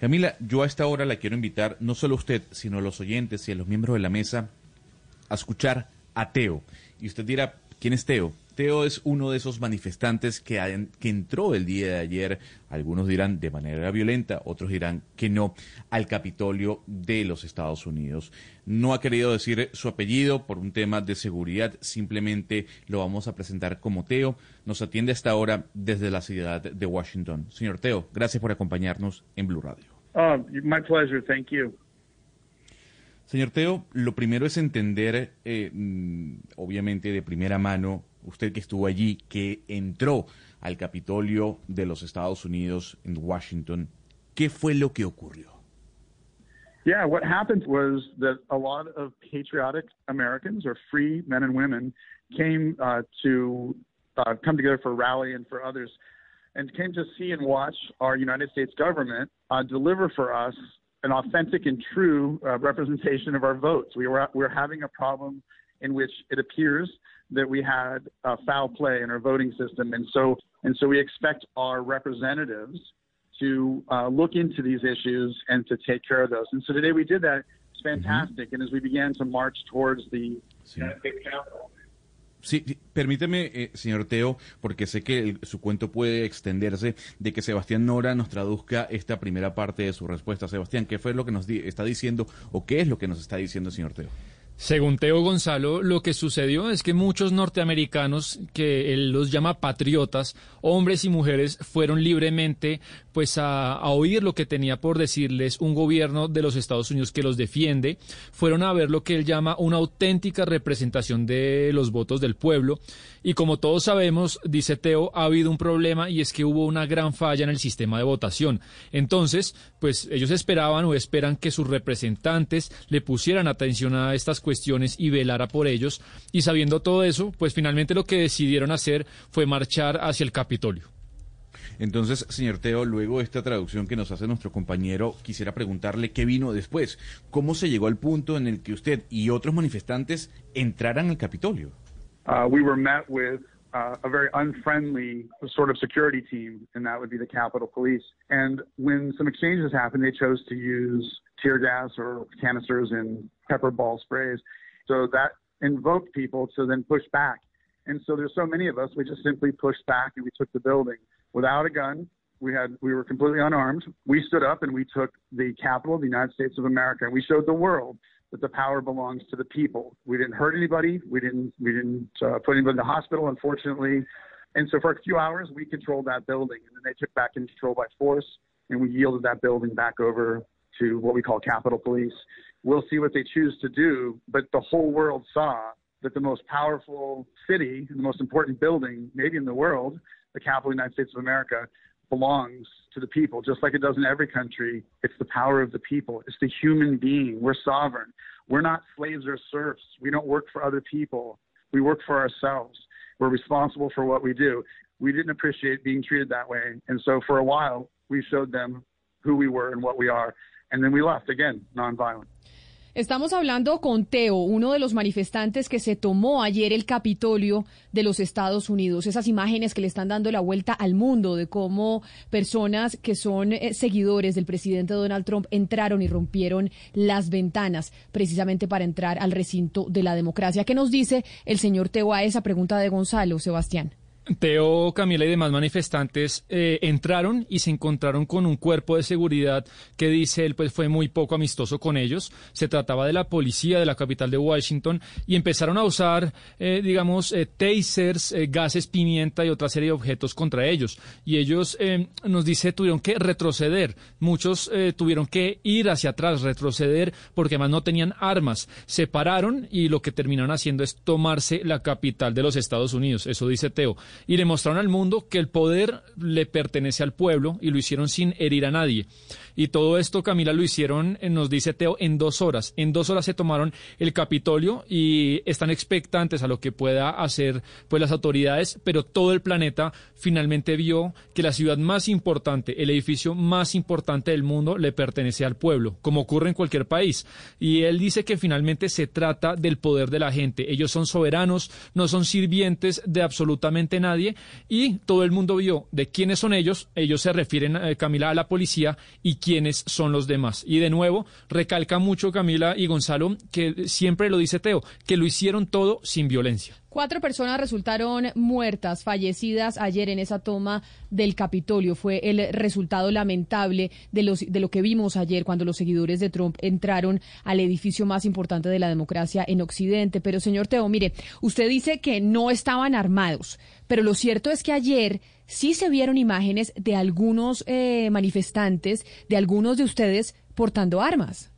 Camila, yo a esta hora la quiero invitar no solo a usted, sino a los oyentes y a los miembros de la mesa a escuchar a Teo. Y usted dirá, ¿quién es Teo? Teo es uno de esos manifestantes que, que, entró el día de ayer, algunos dirán de manera violenta, otros dirán que no, al Capitolio de los Estados Unidos. No ha querido decir su apellido por un tema de seguridad, simplemente lo vamos a presentar como Teo. Nos atiende hasta ahora desde la ciudad de Washington. Señor Teo, gracias por acompañarnos en Blue Radio. Oh, my pleasure, thank you. Señor Teo, lo primero es entender, eh, obviamente de primera mano, usted que estuvo allí, que entró al Capitolio de los Estados Unidos en Washington, ¿qué fue lo que ocurrió? Yeah, what happened was that a lot of patriotic Americans or free men and women came uh, to uh, come together for a rally and for others and came to see and watch our United States government uh, deliver for us an authentic and true uh, representation of our votes. We were, we were having a problem in which it appears that we had uh, foul play in our voting system, and so and so we expect our representatives to uh, look into these issues and to take care of those. And so today we did that. It's fantastic. Mm-hmm. And as we began to march towards the sí. Capitol. Sí, permíteme, eh, señor Teo, porque sé que su cuento puede extenderse, de que Sebastián Nora nos traduzca esta primera parte de su respuesta. Sebastián, ¿qué fue lo que nos está diciendo o qué es lo que nos está diciendo, señor Teo? Según Teo Gonzalo, lo que sucedió es que muchos norteamericanos, que él los llama patriotas, hombres y mujeres, fueron libremente pues a, oír lo que tenía por decirles un gobierno de los Estados Unidos que los defiende, fueron a ver lo que él llama una auténtica representación de los votos del pueblo y como todos sabemos, dice Teo, ha habido un problema y es que hubo una gran falla en el sistema de votación. Entonces, pues ellos esperaban o esperan que sus representantes le pusieran atención a estas cuestiones y velara por ellos y sabiendo todo eso, pues finalmente lo que decidieron hacer fue marchar hacia el Capitolio. Entonces, señor Teo, luego de esta traducción que nos hace nuestro compañero, quisiera preguntarle qué vino después. ¿Cómo se llegó al punto en el que usted y otros manifestantes entraran al Capitolio? Uh, we were met with uh, a very unfriendly sort of security team, and that would be the Capitol Police. And when some exchanges happened, they chose to use tear gas or canisters and pepper ball sprays. So that invoked people to then push back. And so there's so many of us, we just simply pushed back and we took the building without a gun. We had we were completely unarmed. We stood up and we took the capital of the United States of America and we showed the world that the power belongs to the people. We didn't hurt anybody. We didn't we didn't uh, put anybody in the hospital, unfortunately. And so for a few hours, we controlled that building, and then they took back control by force, and we yielded that building back over to what we call Capitol Police. We'll see what they choose to do, but the whole world saw that the most powerful city, the most important building, maybe in the world, the capital of the United States of America, belongs to the people, just like it does in every country. It's the power of the people. It's the human being. We're sovereign. We're not slaves or serfs. We don't work for other people. We work for ourselves. We're responsible for what we do. We didn't appreciate being treated that way. And so for a while, we showed them who we were and what we are. And then we left again, nonviolent. Estamos hablando con Teo, uno de los manifestantes que se tomó ayer el Capitolio de los Estados Unidos. Esas imágenes que le están dando la vuelta al mundo de cómo personas que son eh, seguidores del presidente Donald Trump entraron y rompieron las ventanas precisamente para entrar al recinto de la democracia. ¿Qué nos dice el señor Teo a esa pregunta de Gonzalo, Sebastián? Teo, Camila y demás manifestantes eh, entraron y se encontraron con un cuerpo de seguridad que dice él pues fue muy poco amistoso con ellos. Se trataba de la policía de la capital de Washington y empezaron a usar, eh, digamos, eh, tasers, gases pimienta y otra serie de objetos contra ellos. Y ellos, nos dice, tuvieron que retroceder. Muchos tuvieron que ir hacia atrás, retroceder, porque además no tenían armas. Se pararon y lo que terminaron haciendo es tomarse la capital de los Estados Unidos. Eso dice Teo y le mostraron al mundo que el poder le pertenece al pueblo y lo hicieron sin herir a nadie. Y todo esto, Camila, lo hicieron, eh, nos dice Teo, en dos horas. En dos horas se tomaron el Capitolio y están expectantes a lo que pueda hacer pues las autoridades, pero todo el planeta finalmente vio que la ciudad más importante, el edificio más importante del mundo, le pertenece al pueblo, como ocurre en cualquier país. Y él dice que finalmente se trata del poder de la gente. Ellos son soberanos, no son sirvientes de absolutamente nadie y todo el mundo vio de quiénes son ellos. Ellos se refieren, eh, Camila, a la policía y quiénes son los demás. Y de nuevo, recalca mucho Camila y Gonzalo que siempre lo dice Teo, que lo hicieron todo sin violencia. Cuatro personas resultaron muertas, fallecidas ayer en esa toma del Capitolio. Fue el resultado lamentable de, los, de lo que vimos ayer cuando los seguidores de Trump entraron al edificio más importante de la democracia en Occidente. Pero, señor Teo, mire, usted dice que no estaban armados, pero lo cierto es que ayer sí se vieron imágenes de algunos eh, manifestantes, de algunos de ustedes portando armas.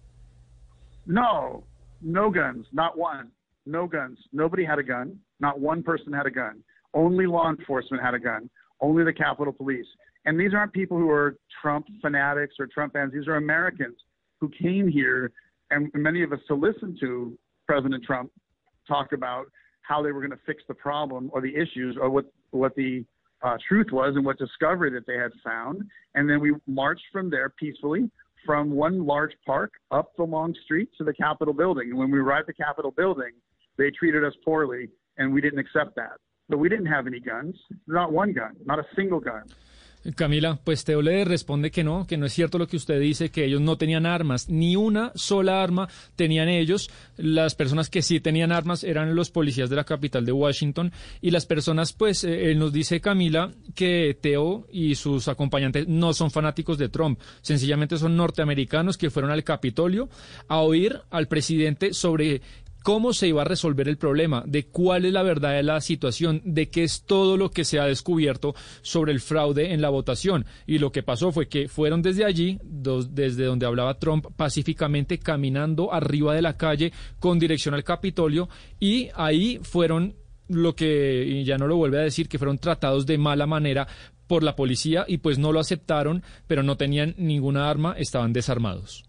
No, no guns, not one. no guns. Nobody had a gun. Not one person had a gun. Only law enforcement had a gun. Only the Capitol Police. And these aren't people who are Trump fanatics or Trump fans. These are Americans who came here, and many of us to listen to President Trump talk about how they were going to fix the problem or the issues or what what the uh, truth was and what discovery that they had found. And then we marched from there peacefully from one large park up the long street to the Capitol building. And when we arrived at the Capitol building, they treated us poorly, and we didn't accept that. But we didn't have any guns, not one gun, not a single gun. Camila, pues Teo le responde que no, que no es cierto lo que usted dice, que ellos no tenían armas, ni una sola arma tenían ellos. Las personas que sí tenían armas eran los policías de la capital de Washington y las personas, pues, eh, él nos dice Camila que Teo y sus acompañantes no son fanáticos de Trump, sencillamente son norteamericanos que fueron al Capitolio a oír al presidente sobre cómo se iba a resolver el problema, de cuál es la verdad de la situación, de qué es todo lo que se ha descubierto sobre el fraude en la votación. Y lo que pasó fue que fueron desde allí, desde donde hablaba Trump, pacíficamente caminando arriba de la calle con dirección al Capitolio y ahí fueron lo que, ya no lo vuelve a decir, que fueron tratados de mala manera por la policía y pues no lo aceptaron, pero no tenían ninguna arma, estaban desarmados.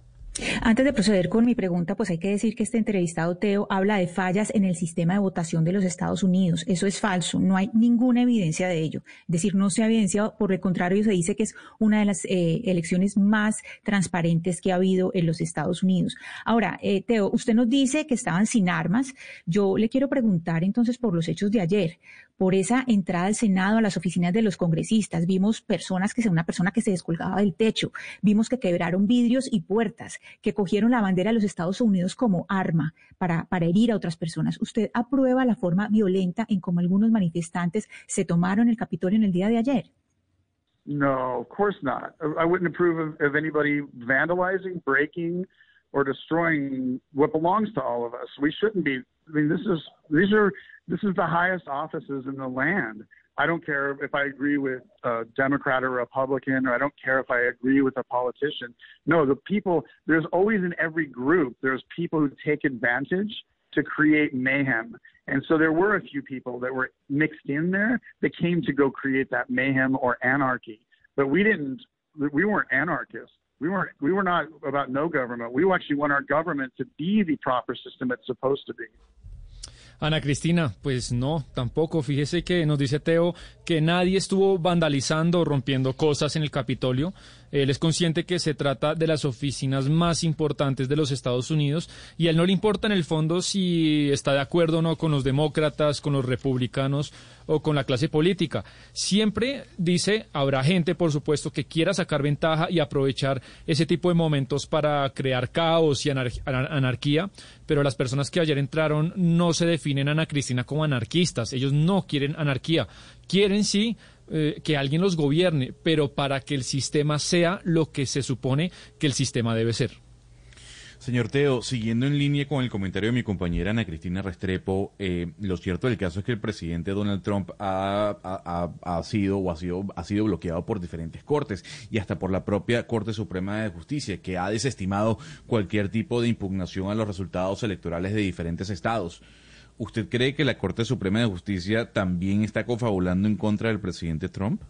Antes de proceder con mi pregunta, pues hay que decir que este entrevistado Teo habla de fallas en el sistema de votación de los Estados Unidos. Eso es falso, no hay ninguna evidencia de ello. Es decir, no se ha evidenciado, por el contrario, se dice que es una de las eh, elecciones más transparentes que ha habido en los Estados Unidos. Ahora, eh, Teo, usted nos dice que estaban sin armas. Yo le quiero preguntar entonces por los hechos de ayer por esa entrada al Senado, a las oficinas de los congresistas. Vimos personas que una persona que se descolgaba del techo, vimos que quebraron vidrios y puertas, que cogieron la bandera de los Estados Unidos como arma para, para herir a otras personas. ¿Usted aprueba la forma violenta en cómo algunos manifestantes se tomaron el Capitolio en el día de ayer? No, of course not. I wouldn't approve of, of anybody vandalizing, breaking, or destroying what belongs to all of us. We shouldn't be. I mean, this is these are this is the highest offices in the land. I don't care if I agree with a Democrat or Republican, or I don't care if I agree with a politician. No, the people, there's always in every group, there's people who take advantage to create mayhem. And so there were a few people that were mixed in there that came to go create that mayhem or anarchy. But we didn't, we weren't anarchists. We weren't, we were not about no government. We actually want our government to be the proper system it's supposed to be. Ana Cristina, pues no, tampoco. Fíjese que nos dice Teo que nadie estuvo vandalizando o rompiendo cosas en el Capitolio. Él es consciente que se trata de las oficinas más importantes de los Estados Unidos y a él no le importa en el fondo si está de acuerdo o no con los demócratas, con los republicanos o con la clase política. Siempre dice, habrá gente, por supuesto, que quiera sacar ventaja y aprovechar ese tipo de momentos para crear caos y anarquía, pero las personas que ayer entraron no se definen, Ana Cristina, como anarquistas. Ellos no quieren anarquía. Quieren sí eh, que alguien los gobierne, pero para que el sistema sea lo que se supone que el sistema debe ser. Señor Teo, siguiendo en línea con el comentario de mi compañera Ana Cristina Restrepo, eh, lo cierto del caso es que el presidente Donald Trump ha, sido o ha sido, ha sido bloqueado por diferentes cortes y hasta por la propia Corte Suprema de Justicia, que ha desestimado cualquier tipo de impugnación a los resultados electorales de diferentes estados. ¿Usted cree que la Corte Suprema de Justicia también está confabulando en contra del presidente Trump?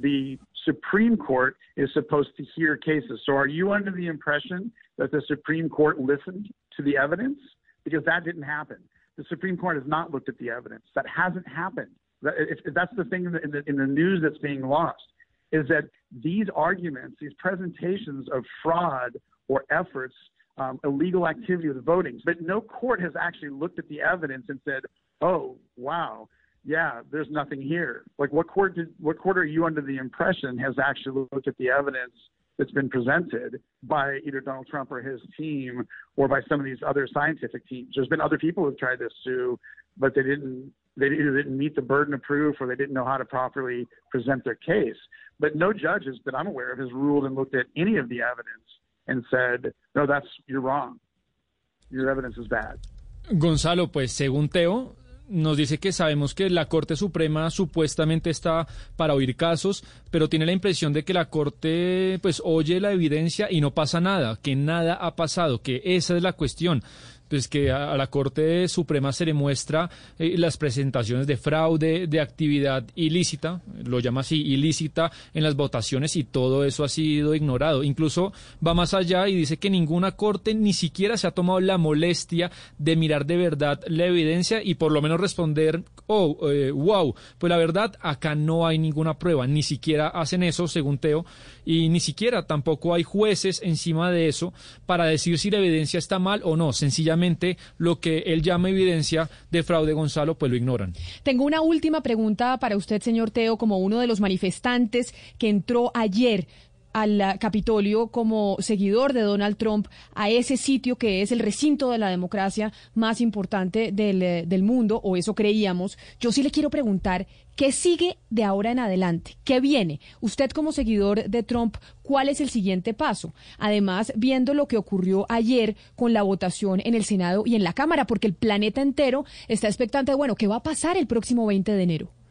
The Supreme Court is supposed to hear cases. So are you under the impression that the Supreme Court listened to the evidence? Because that didn't happen. The Supreme Court has not looked at the evidence. That hasn't happened. If, that's the thing in the, in the news that's being lost, is that these arguments, these presentations of fraud or efforts, um, illegal activity with voting, but no court has actually looked at the evidence and said, "Oh, wow, yeah, there's nothing here." Like, what court did? What court are you under the impression has actually looked at the evidence that's been presented by either Donald Trump or his team, or by some of these other scientific teams? There's been other people who've tried this too, but they didn't they either didn't meet the burden of proof or they didn't know how to properly present their case. But no judges that I'm aware of has ruled and looked at any of the evidence and said, no, that's you're wrong. Your evidence is bad. Gonzalo, pues según Teo, nos dice que sabemos que la Corte Suprema supuestamente está para oír casos, pero tiene la impresión de que la Corte pues oye la evidencia y no pasa nada, que nada ha pasado, que esa es la cuestión pues que a, la Corte Suprema se le muestra eh, las presentaciones de fraude, de actividad ilícita, lo llama así, ilícita en las votaciones y todo eso ha sido ignorado. Incluso va más allá y dice que ninguna Corte ni siquiera se ha tomado la molestia de mirar de verdad la evidencia y por lo menos responder, oh, eh, wow, pues la verdad acá no hay ninguna prueba, ni siquiera hacen eso, según Teo, y ni siquiera tampoco hay jueces encima de eso para decir si la evidencia está mal o no, sencillamente lo que él llama evidencia de fraude Gonzalo, pues lo ignoran. Tengo una última pregunta para usted, señor Teo, como uno de los manifestantes que entró ayer al Capitolio como seguidor de Donald Trump a ese sitio que es el recinto de la democracia más importante del, eh, del, mundo, o eso creíamos. Yo sí le quiero preguntar, ¿qué sigue de ahora en adelante? ¿Qué viene? Usted como seguidor de Trump, ¿cuál es el siguiente paso? Además, viendo lo que ocurrió ayer con la votación en el Senado y en la Cámara, porque el planeta entero está expectante bueno, ¿qué va a pasar el próximo 20 de enero?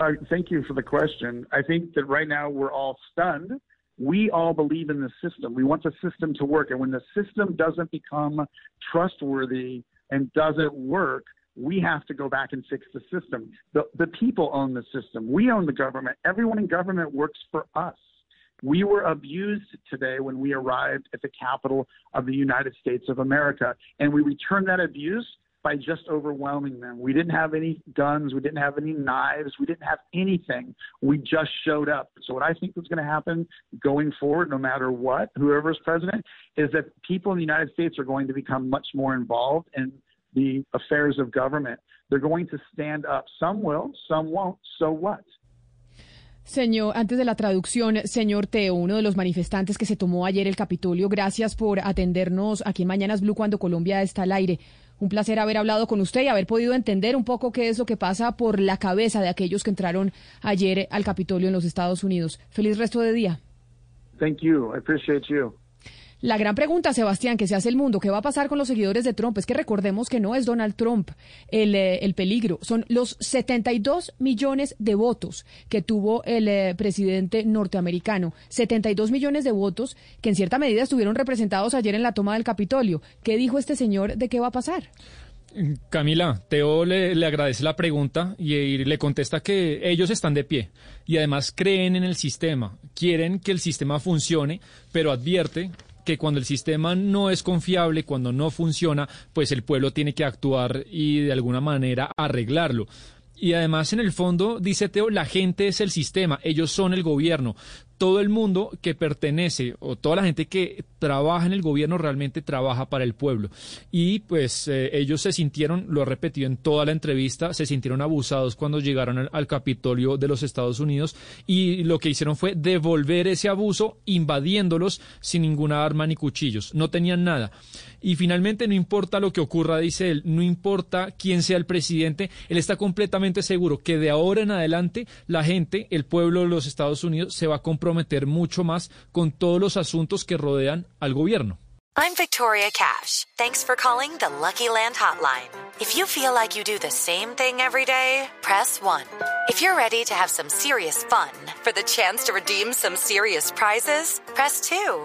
Uh, thank you for the question. I think that right now we're all stunned. We all believe in the system. We want the system to work. And when the system doesn't become trustworthy and doesn't work, we have to go back and fix the system. The, the people own the system. We own the government. Everyone in government works for us. We were abused today when we arrived at the capital of the United States of America, and we returned that abuse by just overwhelming them. We didn't have any guns, we didn't have any knives, we didn't have anything. We just showed up. So what I think is going to happen going forward, no matter what, whoever is president, is that people in the United States are going to become much more involved in the affairs of government. They're going to stand up. Some will, some won't. So what? Señor, antes de la traducción, señor Teo, uno de los manifestantes que se tomó ayer el Capitolio, gracias por atendernos aquí en Mañanas Blue cuando Colombia está al aire. Un placer haber hablado con usted y haber podido entender un poco qué es lo que pasa por la cabeza de aquellos que entraron ayer al Capitolio en los Estados Unidos. Feliz resto de día. Thank you. I appreciate you. La gran pregunta, Sebastián, que se hace el mundo, ¿qué va a pasar con los seguidores de Trump? Es que recordemos que no es Donald Trump el, eh, el peligro, son los 72 millones de votos que tuvo el eh, presidente norteamericano. 72 millones de votos que en cierta medida estuvieron representados ayer en la toma del Capitolio. ¿Qué dijo este señor de qué va a pasar? Camila, Teo le, agradece la pregunta y, y, le contesta que ellos están de pie y además creen en el sistema, quieren que el sistema funcione, pero advierte que cuando el sistema no es confiable, cuando no funciona, pues el pueblo tiene que actuar y de alguna manera arreglarlo. Y además, en el fondo, dice Teo, la gente es el sistema, ellos son el gobierno todo el mundo que pertenece o toda la gente que trabaja en el gobierno realmente trabaja para el pueblo. Y pues eh, ellos se sintieron, lo he repetido en toda la entrevista, se sintieron abusados cuando llegaron al, al, Capitolio de los Estados Unidos y lo que hicieron fue devolver ese abuso invadiéndolos sin ninguna arma ni cuchillos. No tenían nada. Y finalmente no importa lo que ocurra, dice él, no importa quién sea el presidente, él está completamente seguro que de ahora en adelante la gente, el pueblo de los Estados Unidos se va a comprometer mucho más con todos los asuntos que rodean al gobierno. I'm Victoria Cash. Thanks for calling the Lucky Land Hotline. If you feel like you do the same thing every day, press 1. If you're ready to have some serious fun for the chance to redeem some serious prizes, press 2.